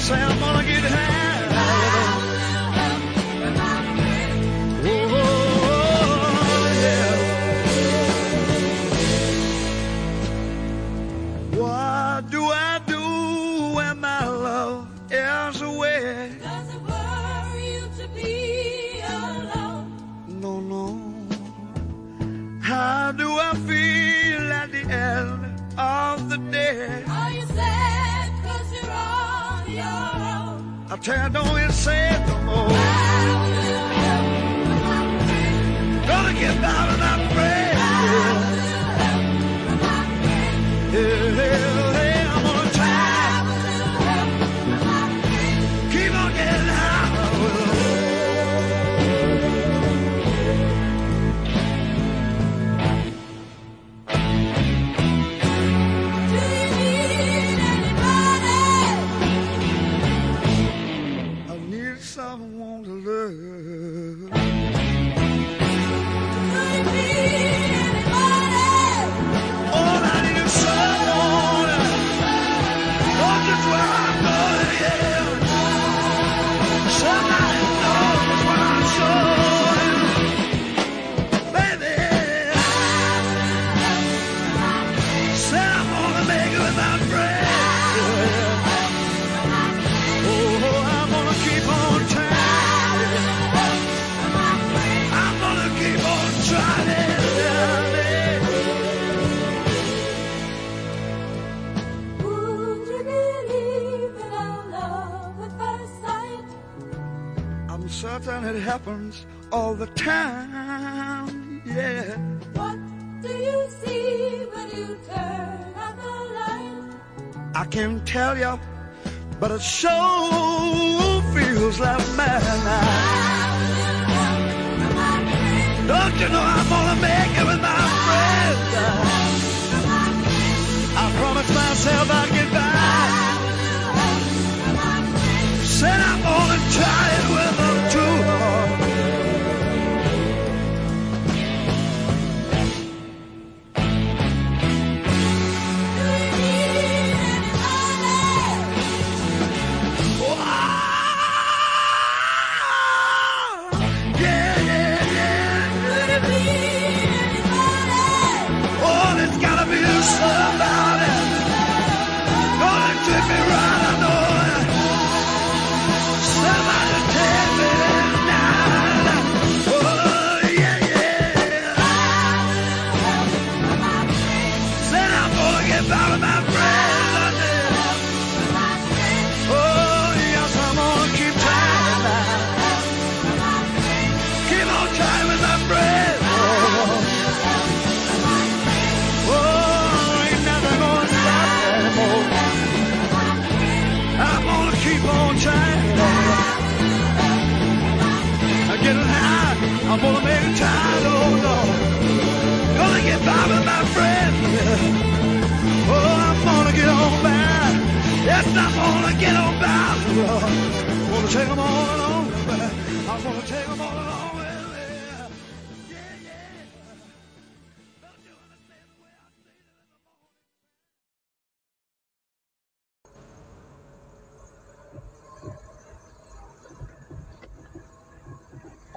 say I'm gonna get high. Oh, yeah. What do I do when my love is away? Does it worry you to be alone? No, no. How do I feel at the end of the day? child don't get sad no more. Gonna get down and I pray.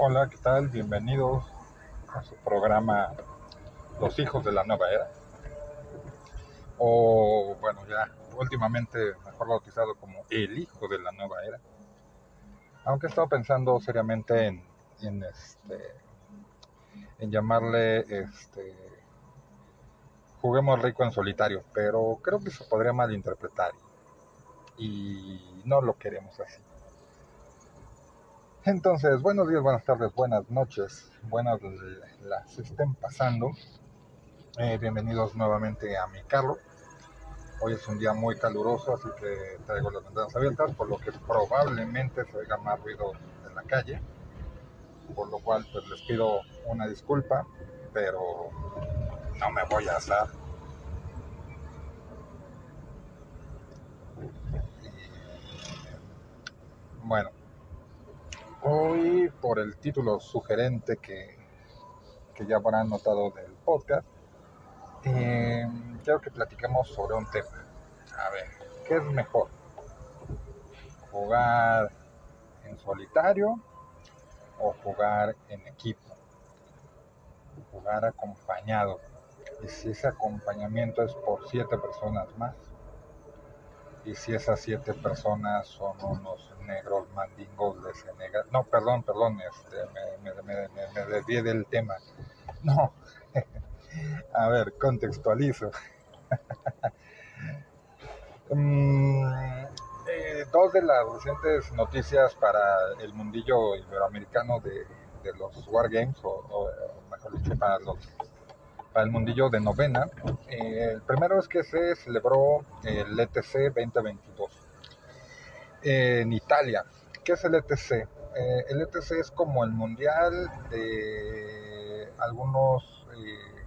Hola, ¿qué tal? Bienvenidos a su programa Los Hijos de la Nueva Era. O, bueno, ya últimamente mejor bautizado como El Hijo de la Nueva Era. Aunque he estado pensando seriamente en, en, este, en llamarle este, Juguemos Rico en Solitario, pero creo que se podría malinterpretar y no lo queremos así. Entonces, buenos días, buenas tardes, buenas noches, buenas las estén pasando. Eh, bienvenidos nuevamente a mi carro. Hoy es un día muy caluroso, así que traigo las ventanas abiertas, por lo que probablemente se oiga más ruido en la calle. Por lo cual, pues les pido una disculpa, pero no me voy a asar. Bueno, Hoy, por el título sugerente que, que ya habrán notado del podcast, eh, quiero que platiquemos sobre un tema. A ver, ¿qué es mejor? ¿Jugar en solitario o jugar en equipo? Jugar acompañado. Y si ese acompañamiento es por siete personas más. Y si esas siete personas son unos negros mandingos de Senegal. No, perdón, perdón, este, me, me, desvié del tema. No. A ver, contextualizo. Eh, dos de las recientes noticias para el mundillo iberoamericano de, de los Wargames, o, o mejor dicho, para los para el mundillo de novena. Eh, el primero es que se celebró el ETC 2022 eh, en Italia. ¿Qué es el ETC? Eh, el ETC es como el mundial de algunos eh,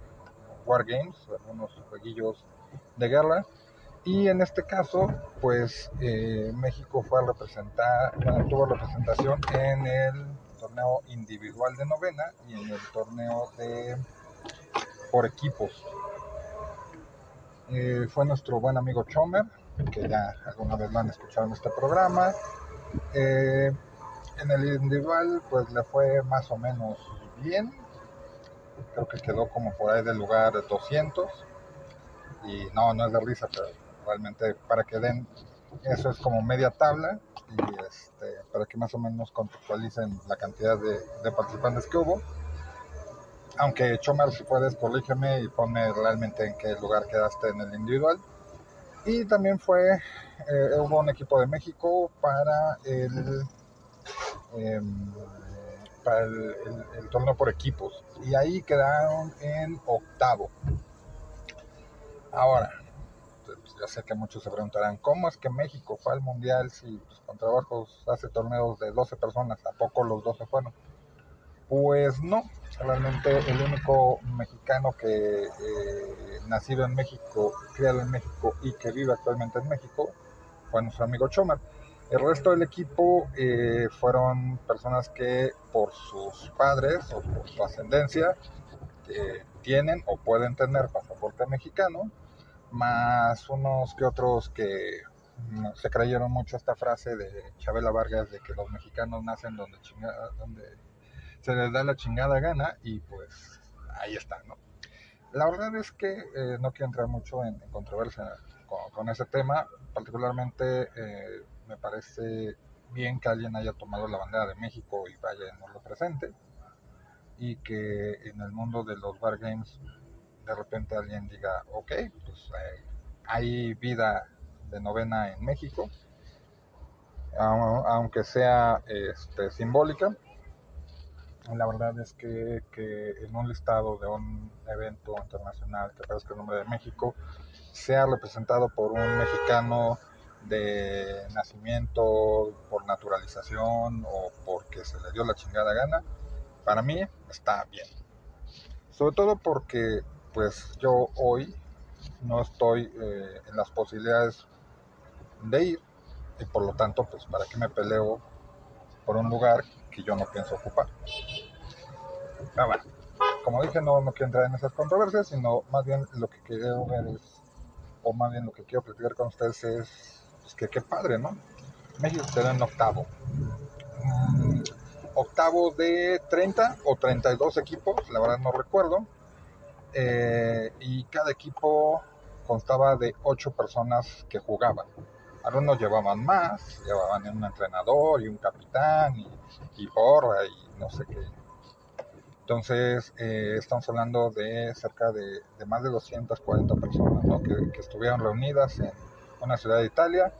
wargames, algunos jueguillos de guerra. Y en este caso, pues México fue a representar, bueno, tuvo representación en el torneo individual de novena y en el torneo de por equipos. Eh, fue nuestro buen amigo Chomer, que ya alguna vez lo han escuchado en este programa. Eh, en el individual, pues le fue más o menos bien. Creo que quedó como por ahí del lugar 200. Y no, no es de risa, pero realmente para que den, eso es como media tabla. Y este, para que más o menos contextualicen la cantidad de, de participantes que hubo aunque Chomar, si puedes, corrígeme y ponme realmente en qué lugar quedaste en el individual. Y también fue, eh, hubo un equipo de México para el, eh, para el, torneo por equipos. Y ahí quedaron en octavo. Ahora, pues, ya sé que muchos se preguntarán, ¿cómo es que México fue al Mundial si pues, con trabajos hace torneos de 12 personas? ¿A poco los 12 fueron? Pues no, realmente el único mexicano que eh, nacido en México, criado en México y que vive actualmente en México fue nuestro amigo Chomar. El resto del equipo eh, fueron personas que por sus padres o por su ascendencia eh, tienen o pueden tener pasaporte mexicano, más unos que otros que mm, se creyeron mucho esta frase de Chabela Vargas de que los mexicanos nacen donde, chinga, donde se les da la chingada gana y pues ahí está, ¿no? La verdad es que eh, no quiero entrar mucho en, controversia con, con, ese tema, particularmente eh, me parece bien que alguien haya tomado la bandera de México y vaya y nos lo presente y que en el mundo de los bar games de repente alguien diga, ok, pues eh, hay vida de novena en México, aunque sea este, simbólica, la verdad es que, que, en un listado de un evento internacional que aparezca el nombre de México sea representado por un mexicano de nacimiento, por naturalización o porque se le dio la chingada gana, para mí está bien. Sobre todo porque pues yo hoy no estoy eh, en las posibilidades de ir y por lo tanto pues para qué me peleo por un lugar que yo no pienso ocupar. Ah, como dije no, quiero entrar en esas controversias, sino más bien lo que quiero ver es, o más bien lo que quiero platicar con ustedes es pues, que qué padre, ¿no? México quedó en octavo. Mm, octavo de 30 o 32 equipos, la verdad no recuerdo. Eh, y cada equipo constaba de 8 personas que jugaban. Algunos llevaban más, llevaban un entrenador y un capitán y, y porra y no sé qué. Entonces, eh, estamos hablando de cerca de, más de 240 personas que estuvieron reunidas en una ciudad de Italia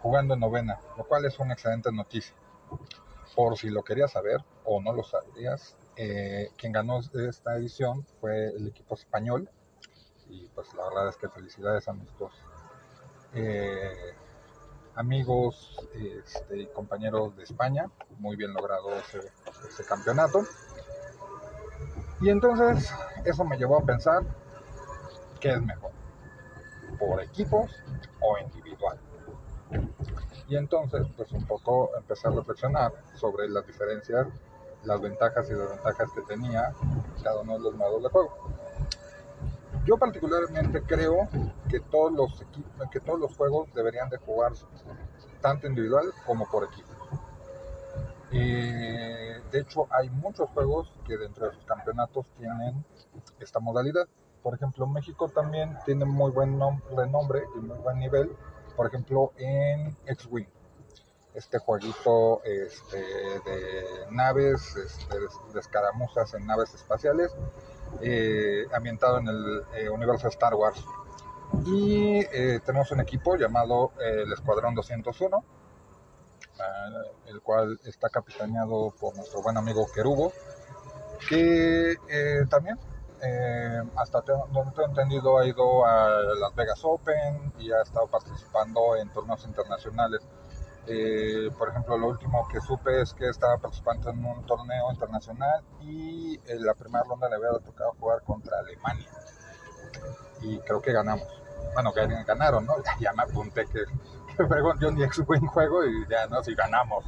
jugando en novena, lo cual es una excelente noticia. Por si lo querías saber o no lo sabías, eh, quien ganó esta edición fue el equipo español. Y pues la verdad es que felicidades a nuestros eh, amigos este, y compañeros de España. Muy bien logrado ese, ese campeonato. Y entonces eso me llevó a pensar qué es mejor, por equipos o individual. Y entonces, pues un poco empecé a reflexionar sobre las diferencias, las ventajas y desventajas que tenía cada uno de los modos de juego. Yo particularmente creo que todos los que todos los juegos deberían de jugar tanto individual como por equipo. De hecho, hay muchos juegos que dentro de sus campeonatos tienen esta modalidad. Por ejemplo, México también tiene muy buen nom- renombre y muy buen nivel por ejemplo, en X-Wing, este jueguito este, de naves, este, de, escaramuzas en naves espaciales, eh, ambientado en el eh, universo Star Wars. Y eh, tenemos un equipo llamado el Escuadrón 201, ah, el cual está capitaneado por nuestro buen amigo Kerubo, que eh, también eh, hasta donde tengo entendido ha ido a Las Vegas Open y ha estado participando en torneos internacionales. Eh, por ejemplo, lo último que supe es que estaba participando en un torneo internacional y en la primera ronda le había tocado jugar contra Alemania. Y creo que ganamos. Bueno, que ganaron, ¿no? Ya me apunté que, ni ex buen juego y ya no, si ganamos,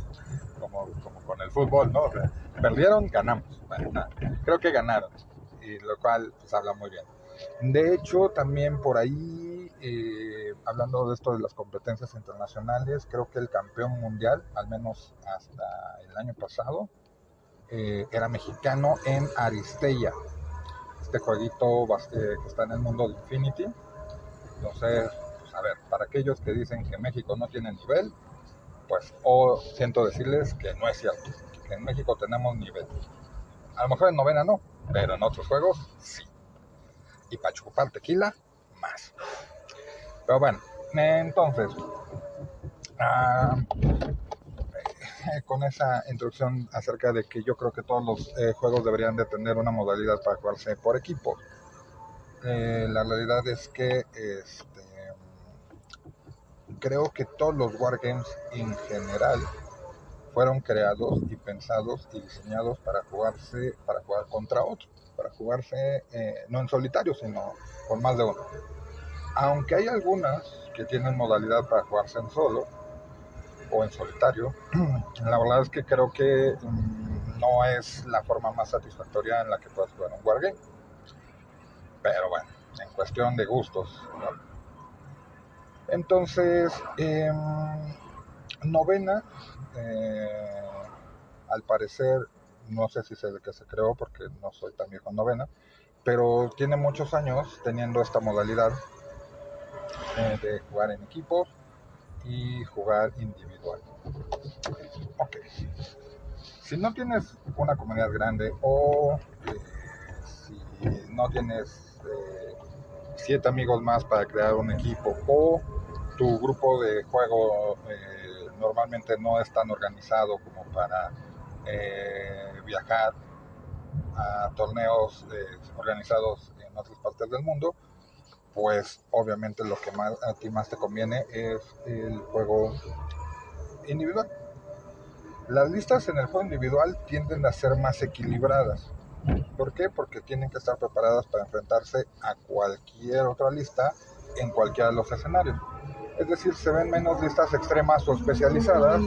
como, como con el fútbol, ¿no? Perdieron, ganamos. Creo que ganaron y lo cual pues habla muy bien. De hecho, también por ahí, eh, hablando de esto de las competencias internacionales, creo que el campeón mundial, al menos hasta el año pasado, eh, era mexicano en Aristella, este jueguito eh, que está en el mundo de Infinity. Entonces, a ver, para aquellos que dicen que México no tiene nivel, pues o siento decirles que no es cierto, en México tenemos nivel. A lo mejor en novena no, pero en otros juegos sí. Y para chupar tequila, más. Pero bueno, entonces, ah, eh, con esa introducción acerca de que yo creo que todos los eh, juegos deberían de tener una modalidad para jugarse por equipo. Eh, la realidad es que este, creo que todos los wargames en general fueron creados y pensados y diseñados para jugarse, para jugar contra otro, para jugarse eh, no en solitario, sino con más de uno. Aunque hay algunas que tienen modalidad para jugarse en solo o en solitario, la verdad es que creo que mm, no es la forma más satisfactoria en la que puedas jugar un wargame. Pero bueno, en cuestión de gustos. ¿no? Entonces, em, novena, eh, al parecer, no sé si sé de qué se creó porque no soy tan viejo en novena, pero tiene muchos años teniendo esta modalidad eh, de jugar en equipos y jugar individual. Ok. Si no tienes una comunidad grande o eh, si no tienes eh, siete amigos más para crear un equipo o tu grupo de juego eh, normalmente no es tan organizado como para eh, viajar a torneos eh, organizados en otras partes del mundo, pues obviamente lo que más, a ti más te conviene es el juego individual. Las listas en el juego individual tienden a ser más equilibradas. ¿Por qué? Porque tienen que estar preparadas para enfrentarse a cualquier otra lista en cualquiera de los escenarios. Es decir, se ven menos listas extremas o especializadas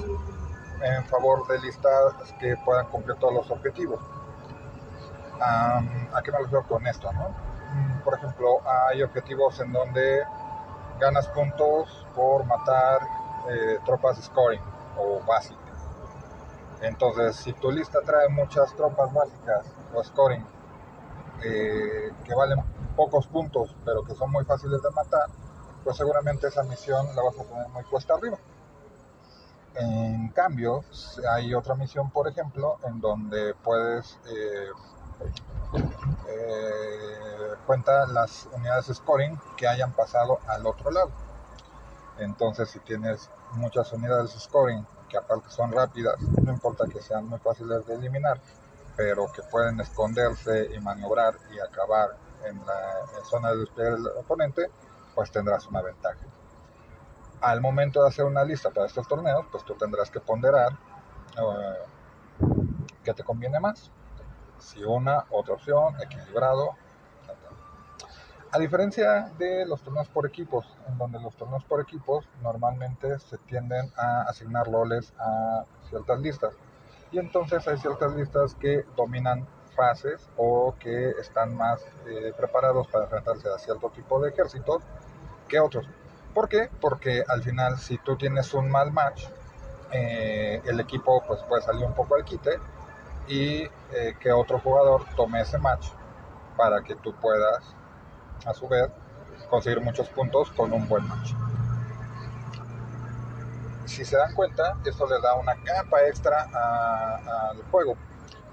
en favor de listas que puedan cumplir todos los objetivos. Am, ¿A qué me refiero con esto? no? Mm, Por ejemplo, hay objetivos en donde ganas puntos por matar eh, tropas scoring o básicas. Entonces, si tu lista trae muchas tropas básicas o scoring eh, que valen pocos puntos, pero que son muy fáciles de matar, pues seguramente esa misión la vas a tener muy cuesta arriba. En cambio, hay otra misión, por ejemplo, en donde puedes eh, eh, cuenta las unidades scoring que hayan pasado al otro lado. Entonces, si tienes muchas unidades scoring que aparte son rápidas, no importa que sean muy fáciles de eliminar, pero que pueden esconderse y maniobrar y acabar en la zona de despliegue del oponente, pues tendrás una ventaja. Al momento de hacer una lista para estos torneos, pues tú tendrás que ponderar eh, qué te conviene más. Si una, otra opción, equilibrado. A diferencia de los torneos por equipos, en donde los torneos por equipos normalmente se tienden a asignar roles a ciertas listas. Y entonces hay ciertas listas que dominan fases o que están más eh, preparados para enfrentarse a cierto tipo de ejércitos que otros. ¿Por qué? Porque al final si tú tienes un mal match, eh, el equipo pues puede salir un poco al quite y eh, que otro jugador tome ese match para que tú puedas a su vez conseguir muchos puntos con un buen match. Si se dan cuenta, esto le da una capa extra al juego,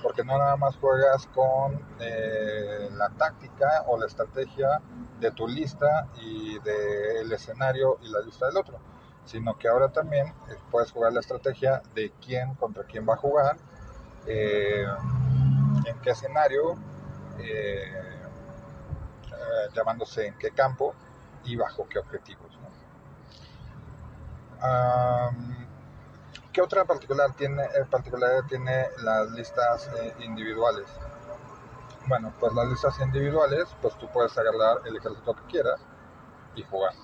porque no nada más juegas con eh, la táctica o la estrategia de tu lista y del escenario y la lista del otro, sino que ahora también eh, puedes jugar la estrategia de quién contra quién va a jugar, eh, en qué escenario, llamándose en qué campo y bajo qué objetivos. ¿Qué otra particular tiene, eh, particularidad tiene las listas eh, individuales? Bueno, pues las listas individuales, pues tú puedes agarrar el ejército que quieras y jugar.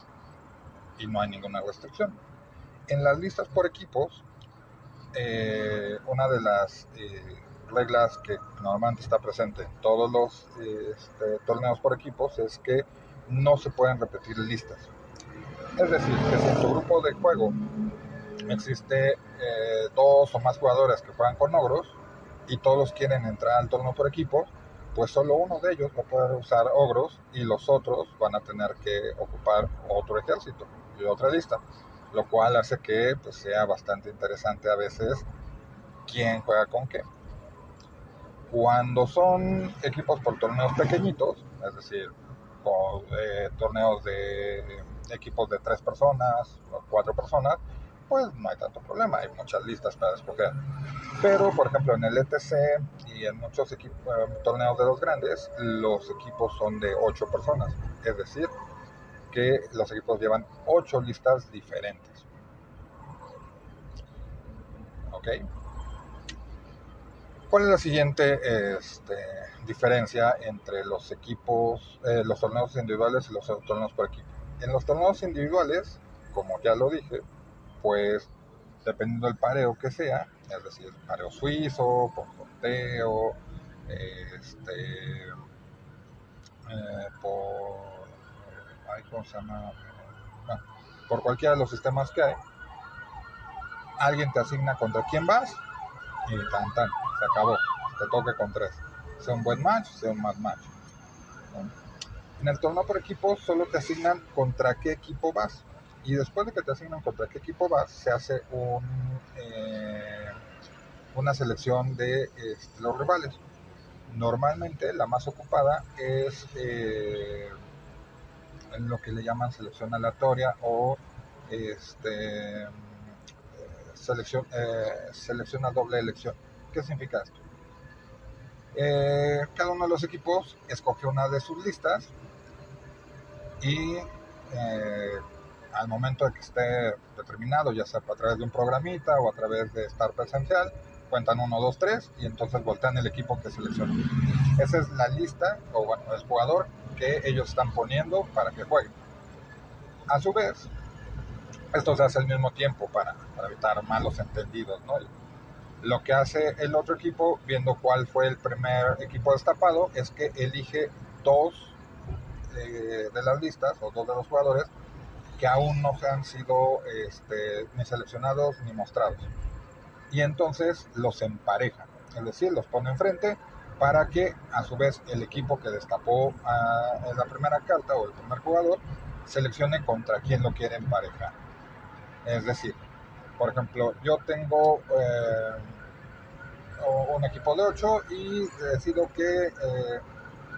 Y no hay ninguna restricción. En las listas por equipos, eh, una de las reglas que normalmente está presente en todos los este, torneos por equipos es que no se pueden repetir listas. Es decir, que si tu grupo de juego existe eh, dos o más jugadores que juegan con ogros y todos quieren entrar al torneo por equipos, pues solo uno de ellos va a poder usar ogros y los otros van a tener que ocupar otro ejército y otra lista, lo cual hace que pues, sea bastante interesante a veces quién juega con qué. Cuando son equipos por torneos pequeñitos, es decir, eh, torneos de equipos de tres personas o cuatro personas, pues no hay tanto problema, hay muchas listas para escoger. Pero, por ejemplo, en el ETC y en muchos eh, torneos de los grandes, los equipos son de ocho personas. Es decir, que los equipos llevan ocho listas diferentes. ¿Ok? ¿Cuál es la siguiente este, diferencia entre los equipos, eh, los torneos individuales y los torneos por equipo? En los torneos individuales, como ya lo dije, pues dependiendo del pareo que sea, es decir, pareo suizo, por este, eh, por, ay, ¿cómo se llama? Bueno, por cualquiera de los sistemas que hay, alguien te asigna contra quién vas y tan tan, se acabó, te toque con tres, sea un buen match, sea un mal match. En el torneo por equipos solo te asignan contra qué equipo vas y después de que te asignan contra qué equipo vas, se hace eh, una selección de este, los rivales. Normalmente la más ocupada es eh, lo que le llaman selección aleatoria o este, selección, eh, a doble elección. ¿Qué significa esto? Eh, cada uno de los equipos escoge una de sus listas y eh, al momento de que esté determinado, ya sea a través de un programita o a través de estar presencial, cuentan 1, 2, 3 y entonces voltean el equipo que seleccionan. Esa es la lista, o bueno, el jugador que ellos están poniendo para que juegue. A su vez, esto se hace al mismo tiempo para, para evitar malos entendidos, ¿no? Lo que hace el otro equipo, viendo cuál fue el primer equipo destapado, es que elige dos eh, de las listas, o dos de los jugadores, que aún no han sido este, ni seleccionados ni mostrados. Y entonces los empareja, es decir, los pone enfrente para que a su vez el equipo que destapó a, en la primera carta o el primer jugador seleccione contra quién lo quiere emparejar. Es decir, por ejemplo, yo tengo eh, un equipo de 8 y decido que eh,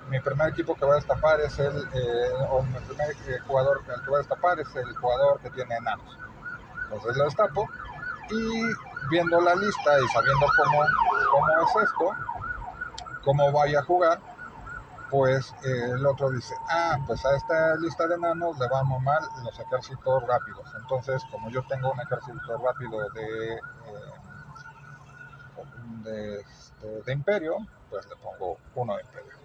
mi primer equipo que voy a destapar es el, eh, o mi primer eh, jugador que voy a destapar es el jugador que tiene enanos. Entonces lo destapo y viendo la lista y sabiendo cómo, cómo es esto, cómo vaya a jugar, pues eh, el otro dice, ah, pues a esta lista de enanos le vamos mal los ejércitos rápidos. Entonces, como yo tengo un ejército rápido de, de, este, de imperio, pues le pongo uno de imperio.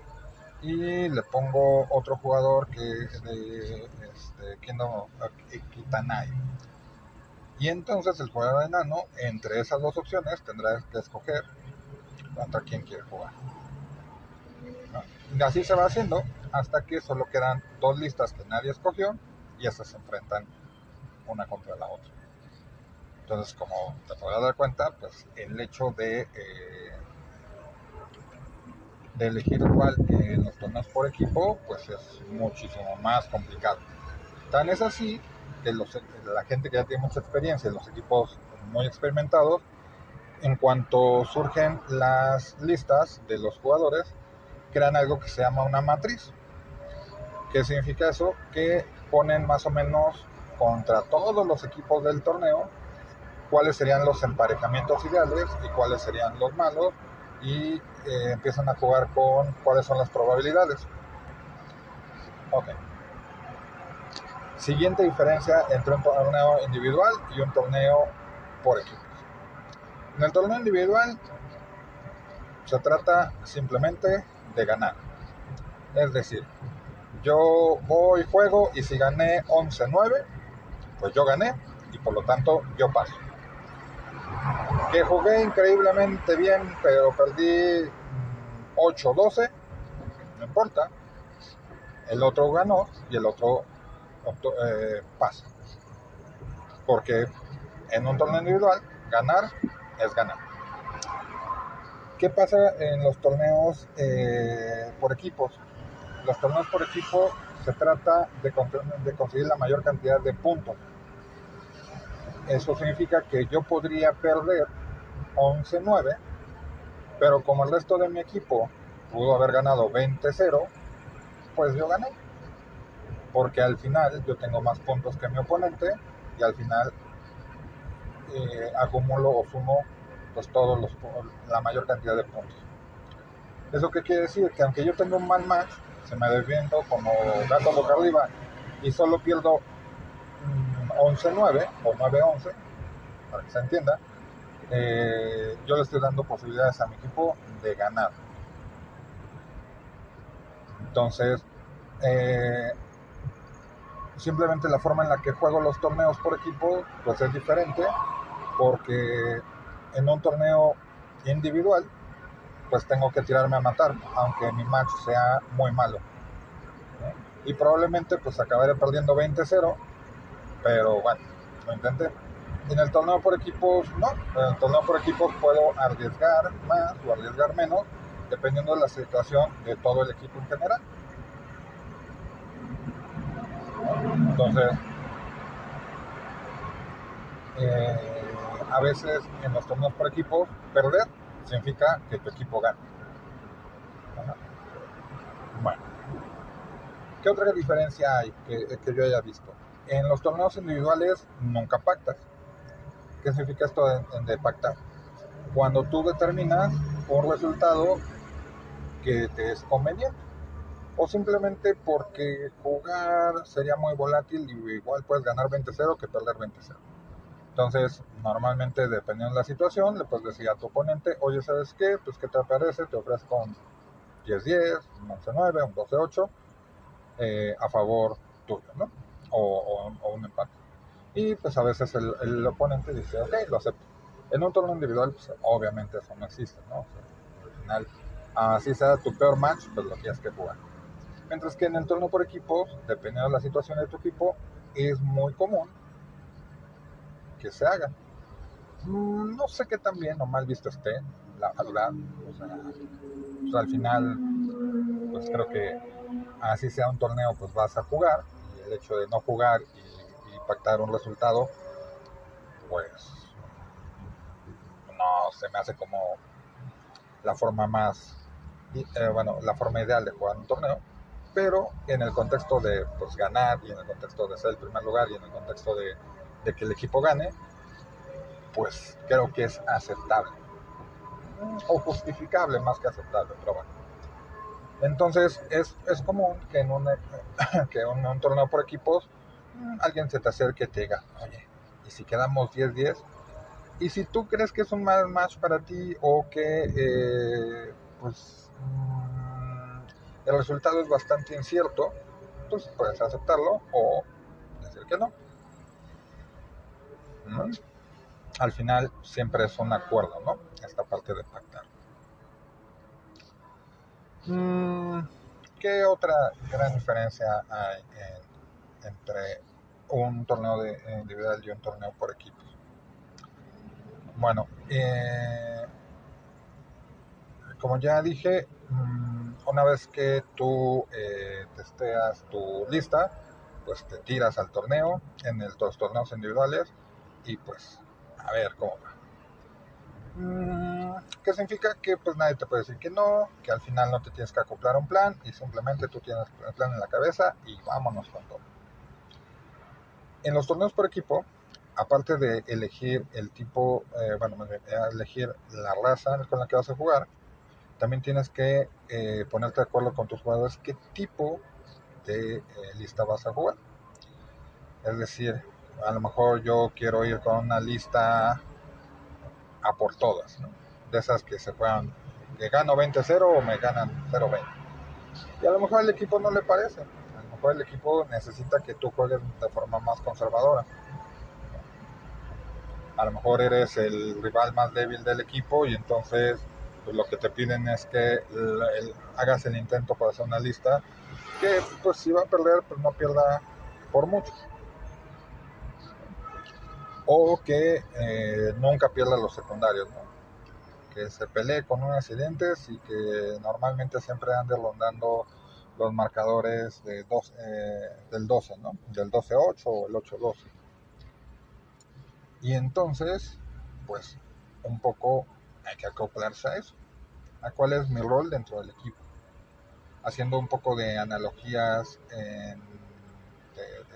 Y le pongo otro jugador que es de este, Kingdom Kitanai. Y entonces el jugador enano, entre esas dos opciones, tendrá que escoger contra quién quiere jugar. Y así se va haciendo hasta que solo quedan dos listas que nadie escogió y estas se enfrentan una contra la otra. Entonces, como te podrás dar cuenta, pues el hecho de, eh, de elegir igual en los torneos por equipo, pues es muchísimo más complicado. Tan es así que los, la gente que ya tiene mucha experiencia, los equipos muy experimentados, en cuanto surgen las listas de los jugadores, crean algo que se llama una matriz. ¿Qué significa eso? Que ponen más o menos contra todos los equipos del torneo cuáles serían los emparejamientos ideales y cuáles serían los malos y eh, empiezan a jugar con cuáles son las probabilidades. Ok. Siguiente diferencia entre un torneo individual y un torneo por equipos. En el torneo individual se trata simplemente de ganar. Es decir, yo voy, juego y si gané 11-9, pues yo gané y por lo tanto yo paso. Que jugué increíblemente bien, pero perdí 8-12, no importa. El otro ganó y el otro eh, pasa. Porque en un torneo individual, ganar es ganar. ¿Qué pasa en los torneos eh, por equipos? Los torneos por equipo se trata de, de conseguir la mayor cantidad de puntos. Eso significa que yo podría perder 11-9, pero como el resto de mi equipo pudo haber ganado 20-0, pues yo gané. Porque al final yo tengo más puntos que mi oponente y al final eh, acumulo o sumo pues todos los, la mayor cantidad de puntos. ¿Eso qué quiere decir? Que aunque yo tenga un mal match, se me defiendo como gato boca arriba y solo pierdo 11-9 o 9-11, para que se entienda, eh, yo le estoy dando posibilidades a mi equipo de ganar. Entonces, eh, simplemente la forma en la que juego los torneos por equipo, pues es diferente, porque en un torneo individual, pues tengo que tirarme a matar, aunque mi match sea muy malo. Y probablemente pues acabaré perdiendo 20-0, pero bueno, lo intenté. En el torneo por equipos, no. En el torneo por equipos puedo arriesgar más o arriesgar menos, dependiendo de la situación de todo el equipo en general. Entonces, eh, a veces en los torneos por equipos, perder significa que tu equipo gana. Bueno, ¿qué otra diferencia hay que, que, yo haya visto? En los torneos individuales nunca pactas. ¿Qué significa esto de, de pactar? Cuando tú determinas un resultado que te es conveniente. o simplemente porque jugar sería muy volátil y igual puedes ganar 20-0 que perder 20-0. Entonces, normalmente, dependiendo de la situación, le puedes decir a tu oponente, oye, ¿sabes qué? Pues, ¿qué te parece? Te ofrezco un 10-10, un 11-9, un 12-8 eh, a favor tuyo, ¿no? O, o- o un empate. Y pues a veces el, el oponente dice, ok, lo acepto. En un torneo individual, pues obviamente eso no existe, ¿no? Al final, así sea tu peor match, pues lo tienes que jugar. Mientras que en el torneo por equipos, dependiendo de la situación de tu equipo, es muy común que se haga. Mm, No sé qué tan bien o mal visto esté, la verdad. O sea, pues al final, pues creo que así sea un torneo, pues vas a jugar. Y el hecho de no jugar y, y pactar un resultado, pues no se me hace como la forma más, eh, bueno, la forma ideal de jugar un torneo. Pero en el contexto de pues, ganar y en el contexto de ser el primer lugar y en el contexto de, de que el equipo gane, pues creo que es aceptable. O justificable más que aceptable, pero bueno. Entonces es, es común que en un, que en un torneo por equipos alguien se te acerque y te diga, oye, ¿y si quedamos 10-10? Y si tú crees que es un mal match para ti o que eh, pues mm, el resultado es bastante incierto, pues puedes aceptarlo o decir que no. ¿Mm? Al final siempre es un acuerdo, ¿no? Esta parte de pactar. Mm, ¿Qué otra gran diferencia hay en- entre un torneo de, eh, individual y un torneo por equipos? Bueno, eh, como ya dije, mm, una vez que tú eh, testeas tu lista, pues te tiras al torneo, en el- los torneos individuales, y pues a ver cómo va. Mm, ¿Qué significa? Que pues nadie te puede decir que no, que al final no te tienes que acoplar a un plan y simplemente tú tienes el plan en la cabeza y vámonos con todo. En los torneos por equipo, aparte de elegir el tipo, eh, bueno, eh, elegir la raza con la que vas a jugar, también tienes que eh, ponerte de acuerdo con tus jugadores qué tipo de lista vas a jugar. Es decir, a lo mejor yo quiero ir con una lista a por todas. De esas que se juegan, que gano 20-0 o me ganan 0-20. Y a lo mejor al equipo no le parece. Mejor el equipo necesita que tú juegues de forma más conservadora. A lo mejor eres el rival más débil del equipo y entonces pues, lo que te piden es que hagas el intento para hacer una lista que pues si va a perder pues no pierda por mucho o que eh, nunca pierda los secundarios, que se pelee con unos accidentes y que normalmente siempre ande rondando los marcadores eh, del 12, ¿no? del 12-8 o el 8-12. Y entonces, pues un poco hay que acoplarse a eso, a cuál es mi rol dentro del equipo. Haciendo un poco de analogías de,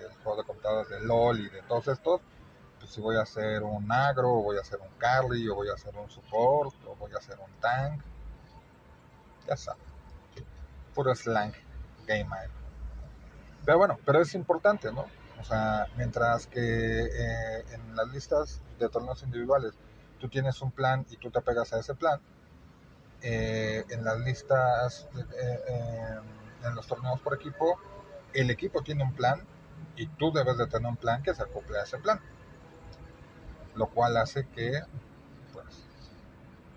del juego de computadoras de LOL y de todos estos, pues si voy a hacer un agro, voy a hacer un carry, o voy a hacer un support, o voy a hacer un tank. Ya sabes. Puro slang gamer. Pero bueno, pero es importante, ¿no? O sea, mientras que eh, en las listas de torneos individuales tú tienes un plan y tú te pegas a ese plan, eh, en las listas, eh, en los torneos por equipo, el equipo tiene un plan y tú debes de tener un plan que se acople a ese plan lo cual hace que pues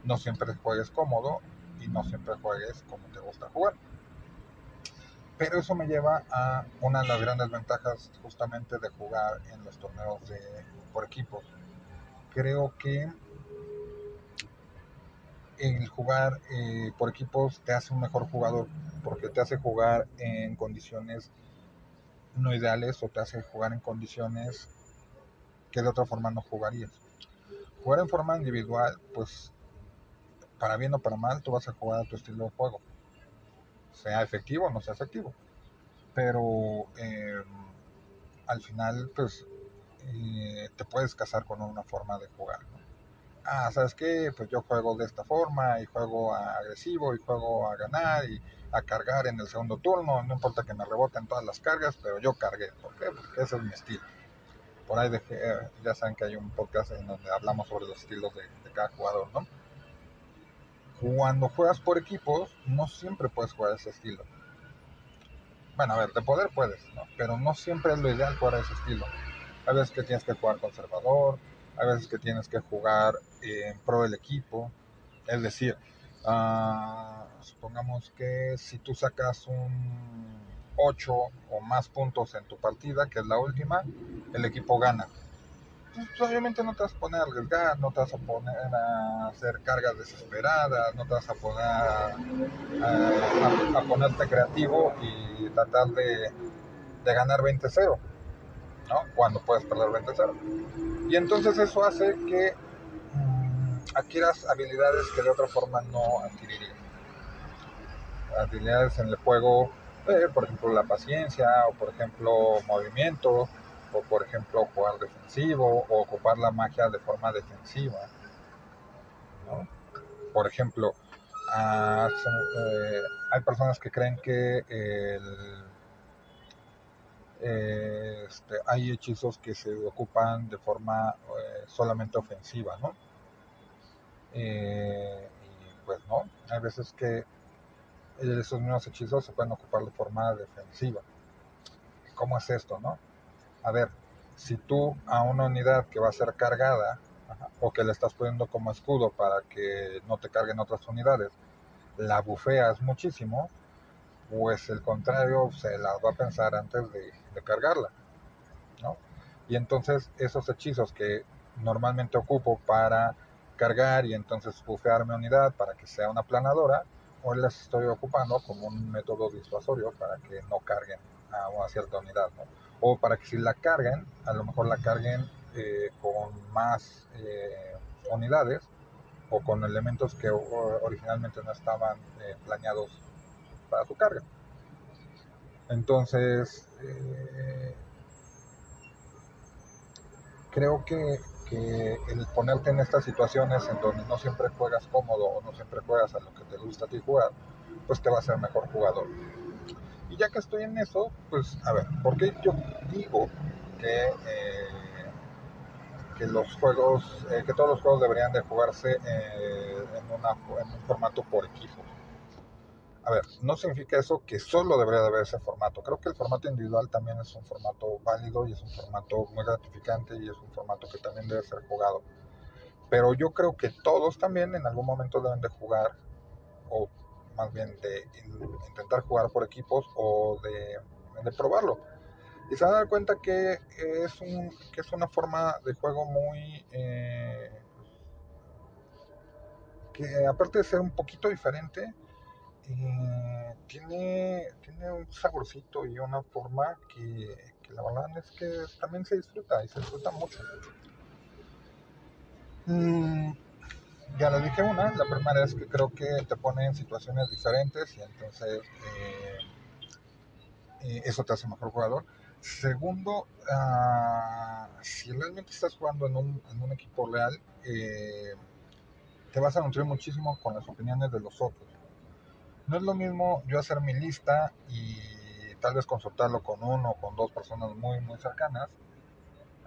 no siempre juegues cómodo y no siempre juegues como te gusta jugar. Pero eso me lleva a una de las grandes ventajas justamente de jugar en los torneos de, por equipos. Creo que el jugar eh, por equipos te hace un mejor jugador porque te hace jugar en condiciones no ideales o te hace jugar en condiciones que de otra forma no jugarías. Jugar en forma individual, pues para bien o para mal, tú vas a jugar a tu estilo de juego. Sea efectivo o no sea efectivo. Pero eh, al final, pues eh, te puedes casar con una forma de jugar. ¿no? ah, ¿sabes qué? Pues yo juego de esta forma y juego a agresivo y juego a ganar y a cargar en el segundo turno, no importa que me reboten todas las cargas, pero yo cargué. ¿Por qué? Porque ese es mi estilo. Por ahí dejé, ya saben que hay un podcast en donde hablamos sobre los estilos de, de cada jugador, ¿no? Cuando juegas por equipos, no siempre puedes jugar ese estilo. Bueno, a ver, de poder puedes, ¿no? Pero no siempre es lo ideal jugar ese estilo. Hay veces que tienes que jugar conservador, hay veces que tienes que jugar en pro del equipo. Es decir, ah, supongamos que si tú sacas un 8 o más puntos en tu partida, que es la última, el equipo gana. Pues, obviamente no te vas a poner a arriesgar, no te vas a poner a hacer cargas desesperadas, no te vas a poner a, ponerte creativo y tratar de, de ganar 20-0, ¿no? Cuando puedes perder 20-0. Y entonces eso hace que mm, adquieras habilidades que de otra forma no adquirirías. Habilidades en el juego, eh, por ejemplo la paciencia, o por ejemplo movimiento, o por ejemplo jugar defensivo, o ocupar la magia de forma defensiva. ¿no? Por ejemplo, ah, eh, hay personas que creen que eh, este, hay hechizos que se ocupan de forma eh, solamente ofensiva, ¿no? Y pues no, hay veces que esos mismos hechizos se pueden ocupar de forma defensiva. ¿Cómo es esto, no? A ver, si tú a una unidad que va a ser cargada o que le estás poniendo como escudo para que no te carguen otras unidades, la bufeas muchísimo, pues el contrario se la va a pensar antes de, de cargarla, ¿no? Y entonces esos hechizos que normalmente ocupo para cargar y entonces bufear mi unidad para que sea una planadora, hoy las estoy ocupando como un método disuasorio para que no carguen a una cierta unidad, ¿no? O para que si la carguen, a lo mejor la carguen eh, con más eh, unidades o con elementos que originalmente no estaban eh, planeados para su carga. Entonces, creo que, que el ponerte en estas situaciones en donde no siempre juegas cómodo o no siempre juegas a lo que te gusta a ti jugar, pues te va a hacer mejor jugador. Y ya que estoy en eso, pues a ver, ¿por qué yo digo que, eh, que los juegos, eh, que todos los juegos deberían de jugarse eh, en, una, en un formato por equipo? A ver, no significa eso que solo debería de haber ese formato. Creo que el formato individual también es un formato válido y es un formato muy gratificante y es un formato que también debe ser jugado. Pero yo creo que todos también en algún momento deben de jugar, o más bien de in- intentar jugar por equipos o de, probarlo. Y se van a dar cuenta que es, un, que es una forma de juego muy... eh, que aparte de ser un poquito diferente, tiene, tiene un saborcito y una forma que, la verdad es que también se disfruta y se disfruta mucho. Mm, ya le dije una, la primera es que creo que te pone en situaciones diferentes y entonces eh, eh, eso te hace mejor jugador. Segundo, ah, si realmente estás jugando en un, en un equipo real, eh, te vas a nutrir muchísimo con las opiniones de los otros. No es lo mismo yo hacer mi lista y tal vez consultarlo con uno o con dos personas muy, muy cercanas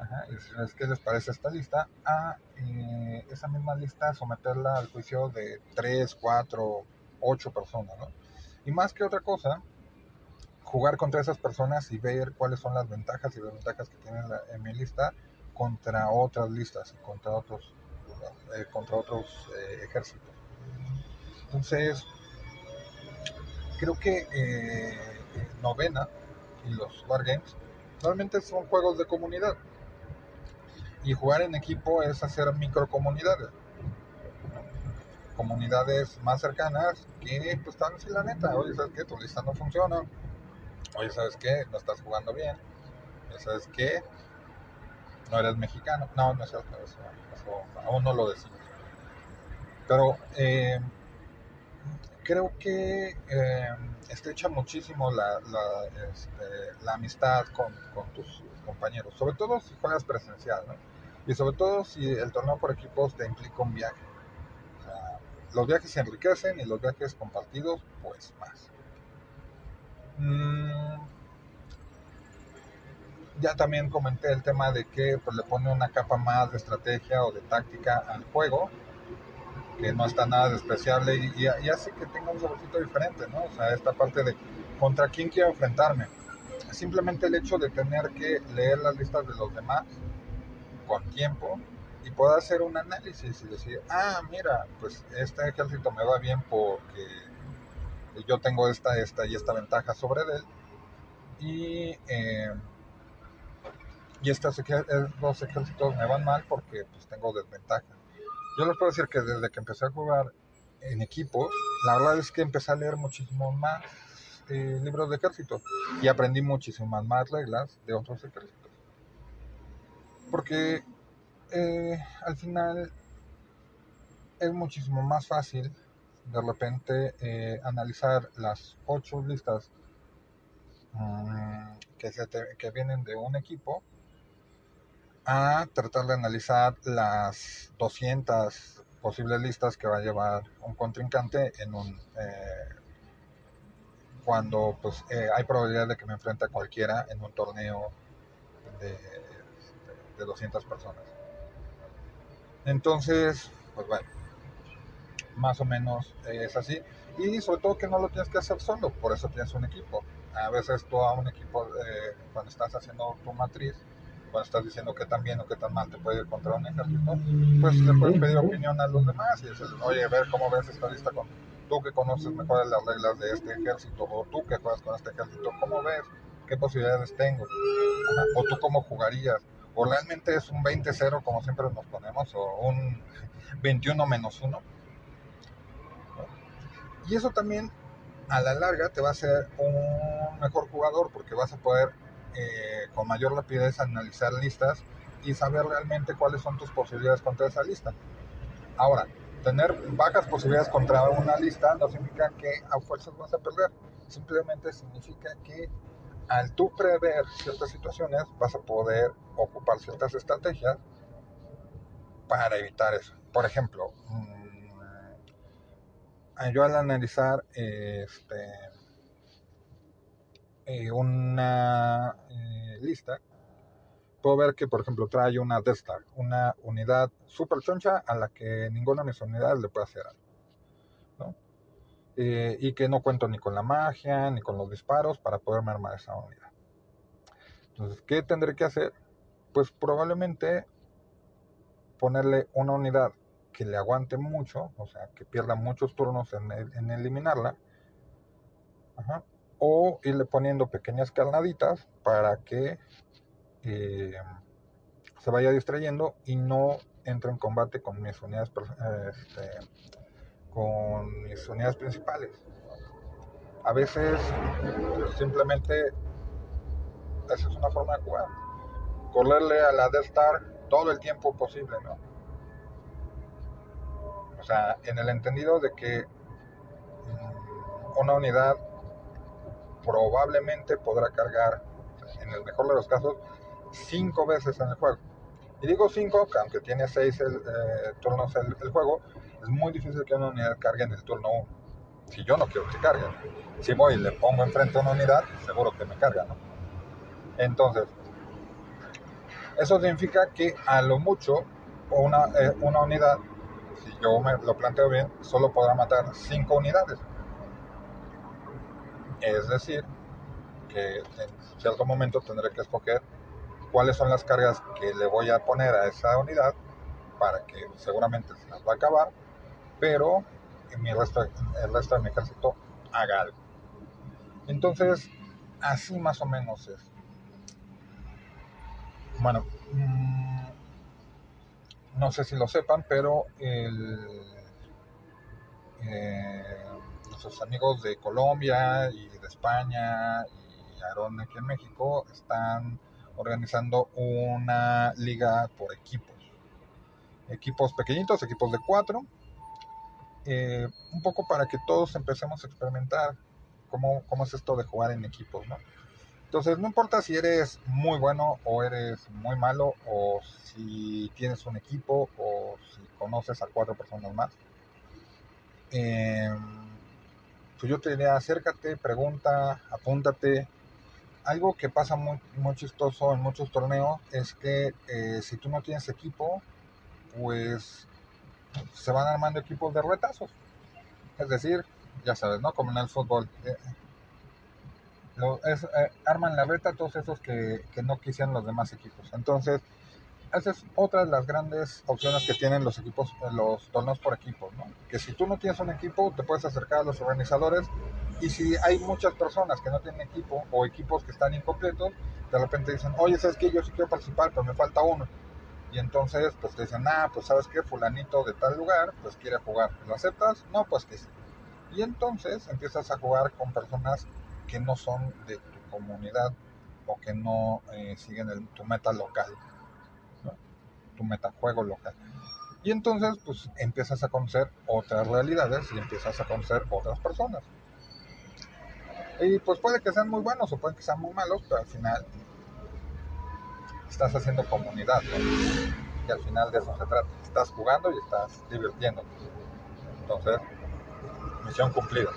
ajá, y decirles qué les parece esta lista, a eh, esa misma lista someterla al juicio de tres, cuatro, ocho personas, ¿no? Y más que otra cosa, jugar contra esas personas y ver cuáles son las ventajas y desventajas que tiene la, en mi lista contra otras listas, contra otros, eh, contra otros eh, ejércitos. Entonces, creo que Novena y los Wargames realmente son juegos de comunidad. Y jugar en equipo es hacer microcomunidades. ¿no? Comunidades más cercanas que pues están así la neta. Oye, ¿sabes qué? Tu lista no funciona. Oye, ¿sabes qué? No estás jugando bien. Oye, ¿sabes qué? No eres mexicano. No, no es eso aún no lo decimos. Pero eh, creo que eh, estrecha muchísimo la, la, este, la amistad con, con, tus compañeros, sobre todo si juegas presencial. ¿no? Y sobre todo si el torneo por equipos te implica un viaje. Los viajes se enriquecen y los viajes compartidos, pues más. Mm, ya también comenté el tema de que pues, le pone una capa más de estrategia o de táctica al juego, que no está nada despreciable y, y, y hace que tenga un saborcito diferente, ¿no? O sea, esta parte de contra quién quiero enfrentarme. Simplemente el hecho de tener que leer las listas de los demás con tiempo y poder hacer un análisis y decir, ah, mira, pues este ejército me va bien porque yo tengo esta, esta y esta ventaja sobre él. Y, eh, y estos ejércitos me van mal porque pues tengo desventaja. Yo les puedo decir que desde que empecé a jugar en equipos, la verdad es que empecé a leer muchísimo más eh, libros de ejército y aprendí muchísimas más reglas de otros ejércitos. Porque eh, al final es muchísimo más fácil de repente eh, analizar las ocho listas mmm, que, se que vienen de un equipo a tratar de analizar las 200 posibles listas que va a llevar un contrincante en un eh, cuando pues eh, hay probabilidad de que me enfrente a cualquiera en un torneo de, de 200 personas. Entonces, pues bueno, más o menos es así. Y sobre todo que no lo tienes que hacer solo, por eso tienes un equipo. A veces tú a un equipo, eh, cuando estás haciendo tu matriz, cuando estás diciendo que tan bien o que tan mal te puede ir contra un ejército, pues le puedes pedir opinión a los demás y decir, oye, a ver cómo ves esta lista con tú que conoces mejor las reglas de este ejército, o tú que juegas con este ejército, ¿cómo ves? ¿Qué posibilidades tengo? O tú cómo jugarías. O realmente es un 20-0 como siempre nos ponemos, o un 21 menos 1. Y eso también a la larga te va a hacer un mejor jugador porque vas a poder eh, con mayor rapidez analizar listas y saber realmente cuáles son tus posibilidades contra esa lista. Ahora, tener bajas posibilidades contra una lista no significa que a fuerzas vas a perder, simplemente significa que al tú prever ciertas situaciones vas a poder ocupar ciertas estrategias para evitar eso. Por ejemplo, mmm, yo al analizar este, eh, una eh, lista, puedo ver que, por ejemplo, trae una Death una unidad super choncha a la que ninguna de mis unidades le puede hacer algo. Eh, y que no cuento ni con la magia, ni con los disparos para poderme armar esa unidad. Entonces, ¿qué tendré que hacer? Pues probablemente ponerle una unidad que le aguante mucho, o sea, que pierda muchos turnos en, en eliminarla, o irle poniendo pequeñas carnaditas para que eh, se vaya distrayendo y no entre en combate con mis unidades este, con mis unidades principales. A veces pues, simplemente esa es una forma de jugar. Correrle a la Death Star todo el tiempo posible, ¿no? O sea, en el entendido de que mmm, una unidad probablemente podrá cargar, en el mejor de los casos, cinco veces en el juego. Y digo cinco, que aunque tiene seis eh, turnos el, juego, es muy difícil que una unidad cargue en el turno 1. Si yo no quiero que cargue. Si voy y le pongo enfrente a una unidad, seguro que me carga, ¿no? Entonces, eso significa que a lo mucho una, eh, una unidad, si yo me lo planteo bien, solo podrá matar cinco unidades. Es decir, que en cierto momento tendré que escoger cuáles son las cargas que le voy a poner a esa unidad para que seguramente se las va a acabar, pero en resto, el resto de mi ejército haga algo. Entonces, así más o menos es. Bueno, mmm, no sé si lo sepan, pero el, eh, nuestros amigos de Colombia y de España y Aarón aquí en México están organizando una liga por equipos. Equipos pequeñitos, equipos de cuatro. Eh, un poco para que todos empecemos a experimentar cómo, cómo, es esto de jugar en equipos, ¿no? Entonces, no importa si eres muy bueno o eres muy malo, o si tienes un equipo, o si conoces a cuatro personas más. Eh, pues yo te diría, acércate, pregunta, apúntate. Algo que pasa muy, muy chistoso en muchos torneos es que eh, si tú no tienes equipo, pues se van armando equipos de retazos. Es decir, ya sabes, ¿no? Como en el fútbol. eh, eh, arman la reta todos esos que, que no quisieron los demás equipos. Entonces, esa es otra de las grandes opciones que tienen los equipos, eh, los torneos por equipos, ¿no? Que si tú no tienes un equipo, te puedes acercar a los organizadores y si hay muchas personas que no tienen equipo o equipos que están incompletos, de repente dicen, oye, ¿sabes qué? Yo sí quiero participar, pero me falta uno. Y entonces, pues te dicen, ah, pues sabes qué, fulanito de tal lugar, pues quiere jugar. ¿Lo aceptas? No, pues que sí. Y entonces empiezas a jugar con personas que no son de tu comunidad o que no eh, siguen tu meta local, ¿no? tu metajuego local. Y entonces, pues empiezas a conocer otras realidades y empiezas a conocer otras personas. Y pues puede que sean muy buenos o puede que sean muy malos, pero al final estás haciendo comunidad, ¿no? Y al final de eso se trata. Estás jugando y estás divirtiendo. Entonces, misión cumplida.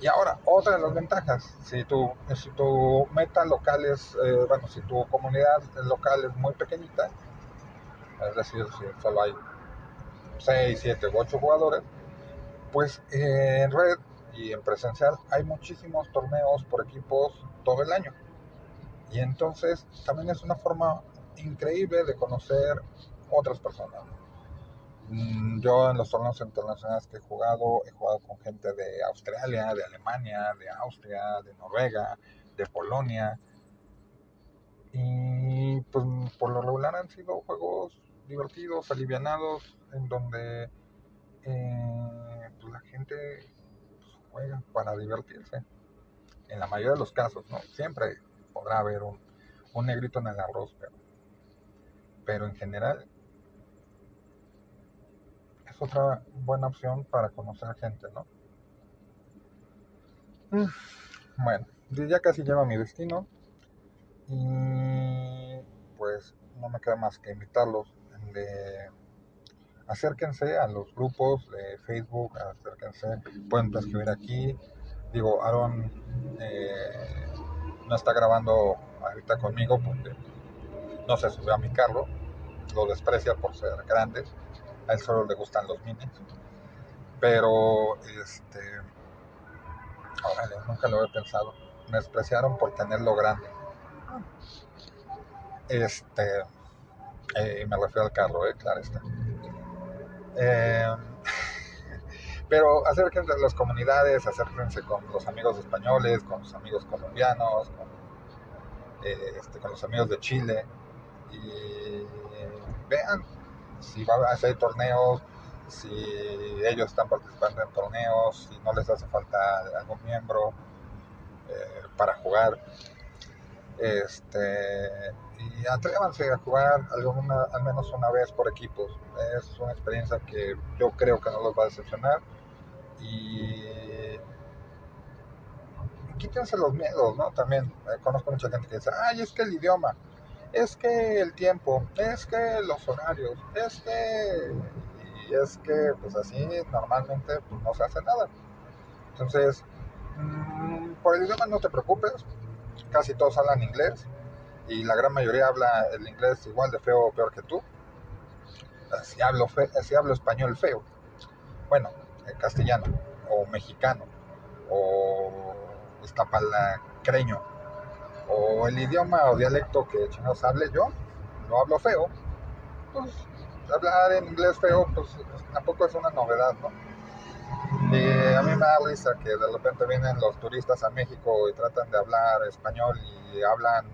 Y ahora, otra de las ventajas, si tu, si tu meta local es, eh, bueno, si tu comunidad local es muy pequeñita, es decir, si solo hay 6, 7 u 8 jugadores, pues eh, en red y en presencial hay muchísimos torneos por equipos todo el año. Y entonces también es una forma increíble de conocer otras personas. Mm, Yo en los torneos internacionales que he jugado, he jugado con gente de Australia, de Alemania, de Austria, de Noruega, de Polonia. Y pues por lo regular han sido juegos divertidos, alivianados, en donde eh, pues, la gente para divertirse. En la mayoría de los casos, ¿no? Siempre podrá haber un, un negrito en el arroz, pero, pero en general es otra buena opción para conocer gente, ¿no? Bueno, ya casi llego a mi destino y pues no me queda más que invitarlos de acérquense a los grupos de Facebook, acérquense, pueden escribir aquí. Digo, Aaron eh, no está grabando ahorita conmigo porque no se subió a mi carro, lo desprecia por ser grande, a él solo le gustan los minis, pero este, órale, nunca lo había pensado, me despreciaron por tenerlo grande. Este, eh, me refiero al carro, eh, claro está. Eh, pero acérquense a las comunidades, acérquense con los amigos españoles, con los amigos colombianos, con, eh, este, con los amigos de Chile y vean si va a hacer torneos, si ellos están participando en torneos, si no les hace falta algún miembro eh, para jugar. Este, y atrévanse a jugar alguna, al menos una vez por equipos. Es una experiencia que yo creo que no los va a decepcionar. Y quítense los miedos, ¿no? También eh, conozco mucha gente que dice, ay, es que el idioma, es que el tiempo, es que los horarios, es que... Y es que, pues así, normalmente pues, no se hace nada. Entonces, mm, por el idioma no te preocupes, casi todos hablan inglés y la gran mayoría habla el inglés igual de feo o peor que tú. Si hablo, fe- si hablo español feo, bueno, eh, castellano o mexicano o iztapalacreño o el idioma o dialecto que chingados hable yo, lo hablo feo, pues hablar en inglés feo, pues tampoco es una novedad, ¿no? Y a mí me da risa que de repente vienen los turistas a México y tratan de hablar español y hablan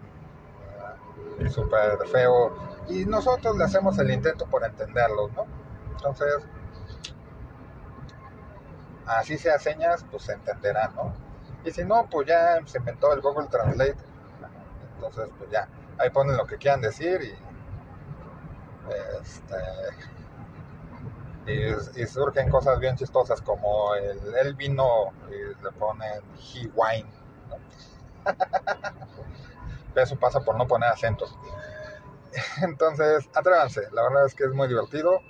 eh, súper feo y nosotros le hacemos el intento por entenderlos, ¿no? Entonces, así sea señas, pues se entenderán, ¿no? Y si no, pues ya se inventó el Google Translate, entonces pues ya, ahí ponen lo que quieran decir y este Y, surgen cosas bien chistosas como el, vino, y le ponen he wine. Eso pasa por no poner acentos. Entonces, atrévanse, la verdad es que es muy divertido.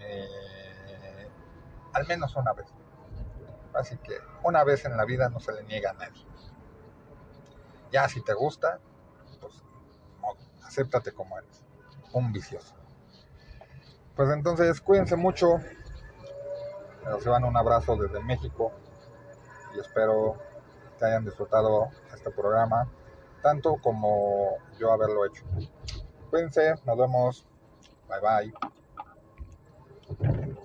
Eh, al menos una vez. Así que una vez en la vida no se le niega a nadie. Ya si te gusta, pues acéptate como eres. Un vicioso. Pues entonces, cuídense mucho. Reciban un abrazo desde México y espero que hayan disfrutado este programa tanto como yo haberlo hecho. Cuídense, nos vemos. Bye bye.